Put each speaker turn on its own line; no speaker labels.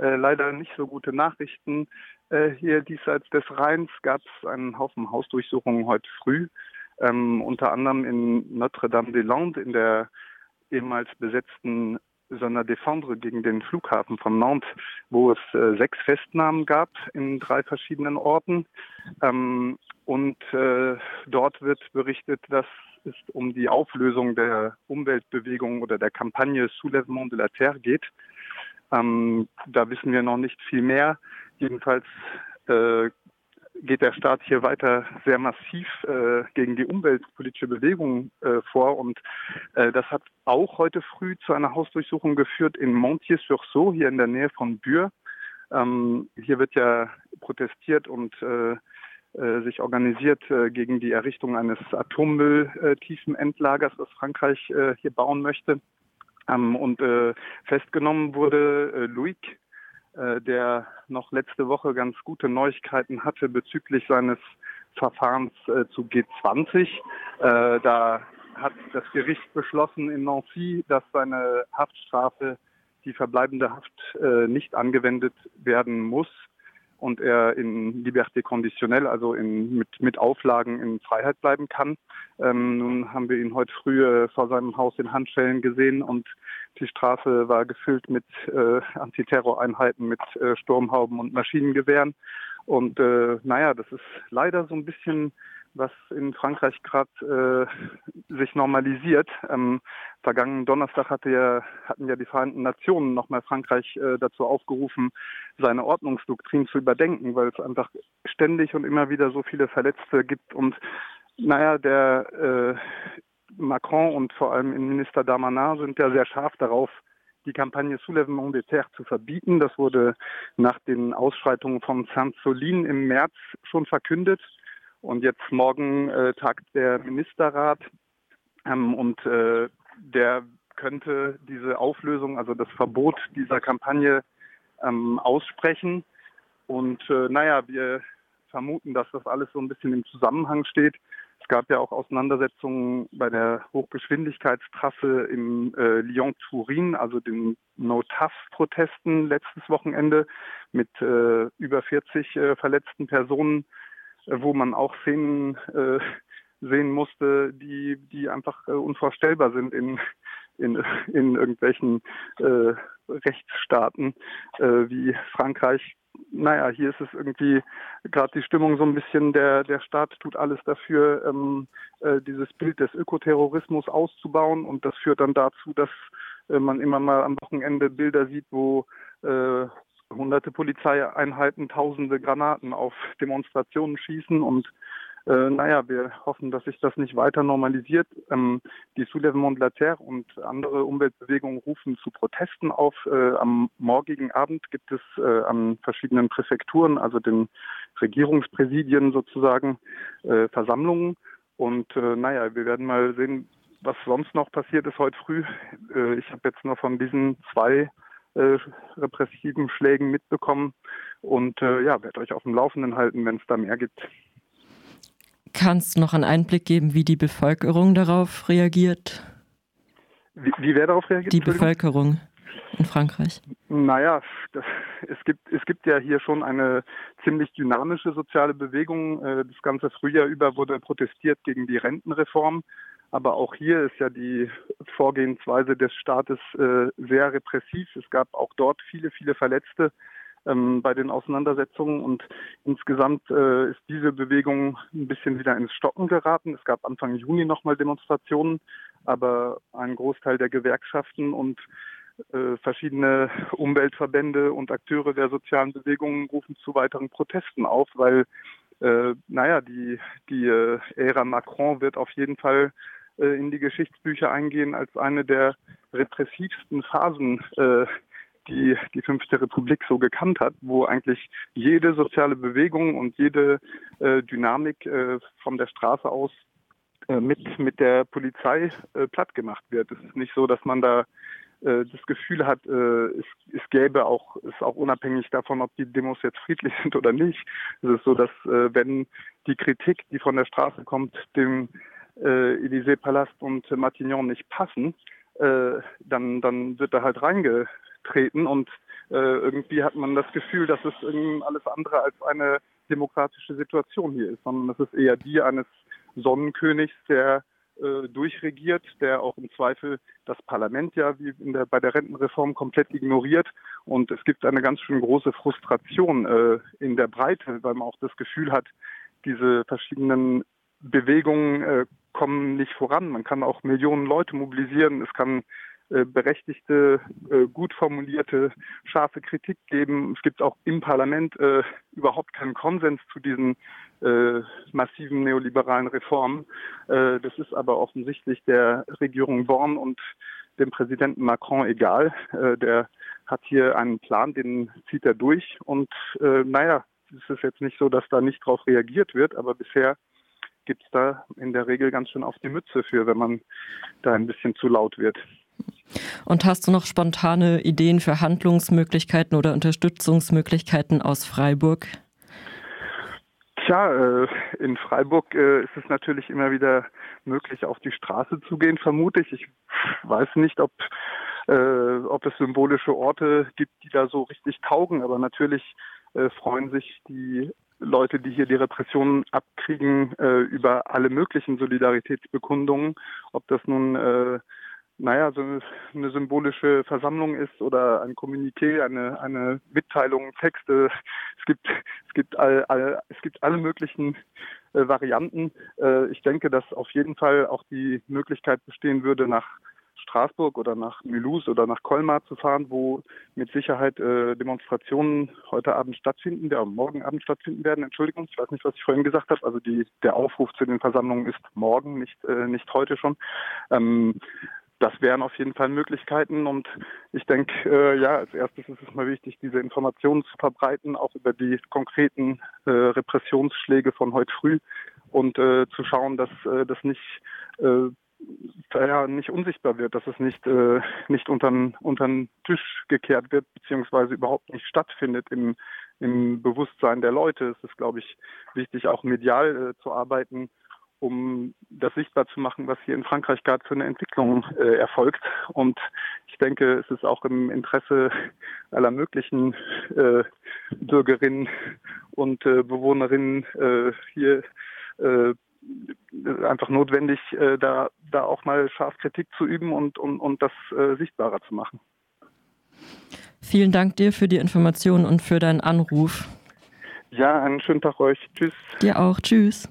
äh, leider nicht so gute Nachrichten. Äh, hier diesseits des Rheins gab es einen Haufen Hausdurchsuchungen heute früh, ähm, unter anderem in Notre-Dame-des-Landes in der ehemals besetzten Zona Défendre gegen den Flughafen von Nantes, wo es äh, sechs Festnahmen gab in drei verschiedenen Orten. Ähm, und äh, dort wird berichtet, dass es um die Auflösung der Umweltbewegung oder der Kampagne Soulèvement de la Terre geht. Ähm, da wissen wir noch nicht viel mehr. Jedenfalls äh, geht der Staat hier weiter sehr massiv äh, gegen die umweltpolitische Bewegung äh, vor. Und äh, das hat auch heute früh zu einer Hausdurchsuchung geführt in Montier-sur-Sault, hier in der Nähe von Bure. Ähm, hier wird ja protestiert und äh, äh, sich organisiert äh, gegen die Errichtung eines Atommülltiefenendlagers, das Frankreich hier bauen möchte. Ähm, und festgenommen wurde Luik, der noch letzte Woche ganz gute Neuigkeiten hatte bezüglich seines Verfahrens zu G20. Da hat das Gericht beschlossen in Nancy, dass seine Haftstrafe, die verbleibende Haft, nicht angewendet werden muss und er in Liberté conditionnelle, also in, mit, mit Auflagen in Freiheit bleiben kann. Ähm, nun haben wir ihn heute früh äh, vor seinem Haus in Handschellen gesehen und die Straße war gefüllt mit äh, Antiterroreinheiten, mit äh, Sturmhauben und Maschinengewehren. Und äh, naja, das ist leider so ein bisschen was in Frankreich gerade äh, sich normalisiert. Ähm, vergangenen Donnerstag hatte ja, hatten ja die Vereinten Nationen nochmal Frankreich äh, dazu aufgerufen, seine Ordnungsdoktrin zu überdenken, weil es einfach ständig und immer wieder so viele Verletzte gibt. Und naja, der äh, Macron und vor allem Innenminister Damanin sind ja sehr scharf darauf, die Kampagne Soulèvement des Terres zu verbieten. Das wurde nach den Ausschreitungen von Saint-Solin im März schon verkündet. Und jetzt morgen äh, tagt der Ministerrat ähm, und äh, der könnte diese Auflösung, also das Verbot dieser Kampagne ähm, aussprechen. Und äh, naja, wir vermuten, dass das alles so ein bisschen im Zusammenhang steht. Es gab ja auch Auseinandersetzungen bei der Hochgeschwindigkeitstrasse im äh, Lyon-Turin, also den No-TAF-Protesten letztes Wochenende mit äh, über 40 äh, verletzten Personen wo man auch Szenen äh, sehen musste, die, die einfach äh, unvorstellbar sind in, in, in irgendwelchen äh, Rechtsstaaten äh, wie Frankreich. Naja, hier ist es irgendwie gerade die Stimmung so ein bisschen, der, der Staat tut alles dafür, ähm, äh, dieses Bild des Ökoterrorismus auszubauen und das führt dann dazu, dass äh, man immer mal am Wochenende Bilder sieht, wo äh, hunderte Polizeieinheiten tausende Granaten auf Demonstrationen schießen und äh, naja, wir hoffen, dass sich das nicht weiter normalisiert. Ähm, die Soulèvement de la Terre und andere Umweltbewegungen rufen zu Protesten auf. Äh, am morgigen Abend gibt es äh, an verschiedenen Präfekturen, also den Regierungspräsidien sozusagen, äh, Versammlungen. Und äh, naja, wir werden mal sehen, was sonst noch passiert ist heute früh. Äh, ich habe jetzt nur von diesen zwei äh, repressiven Schlägen mitbekommen und äh, ja, werde euch auf dem Laufenden halten, wenn es da mehr gibt.
Kannst du noch einen Einblick geben, wie die Bevölkerung darauf reagiert?
Wie, wie wer darauf reagiert?
Die Bevölkerung in Frankreich.
Naja, das, es, gibt, es gibt ja hier schon eine ziemlich dynamische soziale Bewegung. Äh, das ganze Frühjahr über wurde protestiert gegen die Rentenreform. Aber auch hier ist ja die Vorgehensweise des Staates äh, sehr repressiv. Es gab auch dort viele, viele Verletzte ähm, bei den Auseinandersetzungen und insgesamt äh, ist diese Bewegung ein bisschen wieder ins Stocken geraten. Es gab Anfang Juni nochmal Demonstrationen, aber ein Großteil der Gewerkschaften und äh, verschiedene Umweltverbände und Akteure der sozialen Bewegungen rufen zu weiteren Protesten auf, weil äh, naja, die, die äh, Ära Macron wird auf jeden Fall äh, in die Geschichtsbücher eingehen als eine der repressivsten Phasen, äh, die die Fünfte Republik so gekannt hat, wo eigentlich jede soziale Bewegung und jede äh, Dynamik äh, von der Straße aus äh, mit, mit der Polizei äh, platt gemacht wird. Es ist nicht so, dass man da das Gefühl hat, es, es gäbe auch, ist auch unabhängig davon, ob die Demos jetzt friedlich sind oder nicht. Es ist so, dass wenn die Kritik, die von der Straße kommt, dem äh, Élysée-Palast und Matignon nicht passen, äh, dann, dann wird da halt reingetreten und äh, irgendwie hat man das Gefühl, dass es alles andere als eine demokratische Situation hier ist, sondern es ist eher die eines Sonnenkönigs, der äh, durchregiert, der auch im Zweifel das Parlament ja wie der, bei der Rentenreform komplett ignoriert. Und es gibt eine ganz schön große Frustration äh, in der Breite, weil man auch das Gefühl hat, diese verschiedenen Bewegungen äh, kommen nicht voran. Man kann auch Millionen Leute mobilisieren. Es kann äh, berechtigte, äh, gut formulierte, scharfe Kritik geben. Es gibt auch im Parlament äh, überhaupt keinen Konsens zu diesen äh, massiven neoliberalen Reformen. Das ist aber offensichtlich der Regierung Born und dem Präsidenten Macron egal. Der hat hier einen Plan, den zieht er durch. Und naja, es ist jetzt nicht so, dass da nicht drauf reagiert wird, aber bisher gibt es da in der Regel ganz schön auf die Mütze für, wenn man da ein bisschen zu laut wird.
Und hast du noch spontane Ideen für Handlungsmöglichkeiten oder Unterstützungsmöglichkeiten aus Freiburg?
Tja, äh, in Freiburg äh, ist es natürlich immer wieder möglich, auf die Straße zu gehen, vermute ich. Ich weiß nicht, ob, äh, ob es symbolische Orte gibt, die da so richtig taugen, aber natürlich freuen sich die Leute, die hier die Repressionen abkriegen, über alle möglichen Solidaritätsbekundungen, ob das nun naja, so eine symbolische Versammlung ist oder ein Kommuniqué, eine, eine Mitteilung, Texte. Es gibt, es gibt, all, all, es gibt alle möglichen äh, Varianten. Äh, ich denke, dass auf jeden Fall auch die Möglichkeit bestehen würde, nach Straßburg oder nach Mulhouse oder nach Colmar zu fahren, wo mit Sicherheit äh, Demonstrationen heute Abend stattfinden, der morgen Abend stattfinden werden. Entschuldigung, ich weiß nicht, was ich vorhin gesagt habe. Also die, der Aufruf zu den Versammlungen ist morgen, nicht, äh, nicht heute schon. Ähm, das wären auf jeden Fall Möglichkeiten. Und ich denke, äh, ja, als erstes ist es mal wichtig, diese Informationen zu verbreiten, auch über die konkreten äh, Repressionsschläge von heute früh und äh, zu schauen, dass äh, das nicht ja, nicht unsichtbar wird, dass es nicht äh, nicht unter den Tisch gekehrt wird, beziehungsweise überhaupt nicht stattfindet im, im Bewusstsein der Leute. Es ist, glaube ich, wichtig, auch medial äh, zu arbeiten, um das sichtbar zu machen, was hier in Frankreich gerade für eine Entwicklung äh, erfolgt. Und ich denke, es ist auch im Interesse aller möglichen äh, Bürgerinnen und äh, Bewohnerinnen äh, hier äh, einfach notwendig, äh, da, da auch mal scharf Kritik zu üben und, und, und das äh, sichtbarer zu machen.
Vielen Dank dir für die Informationen und für deinen Anruf.
Ja, einen schönen Tag euch. Tschüss.
Dir auch. Tschüss.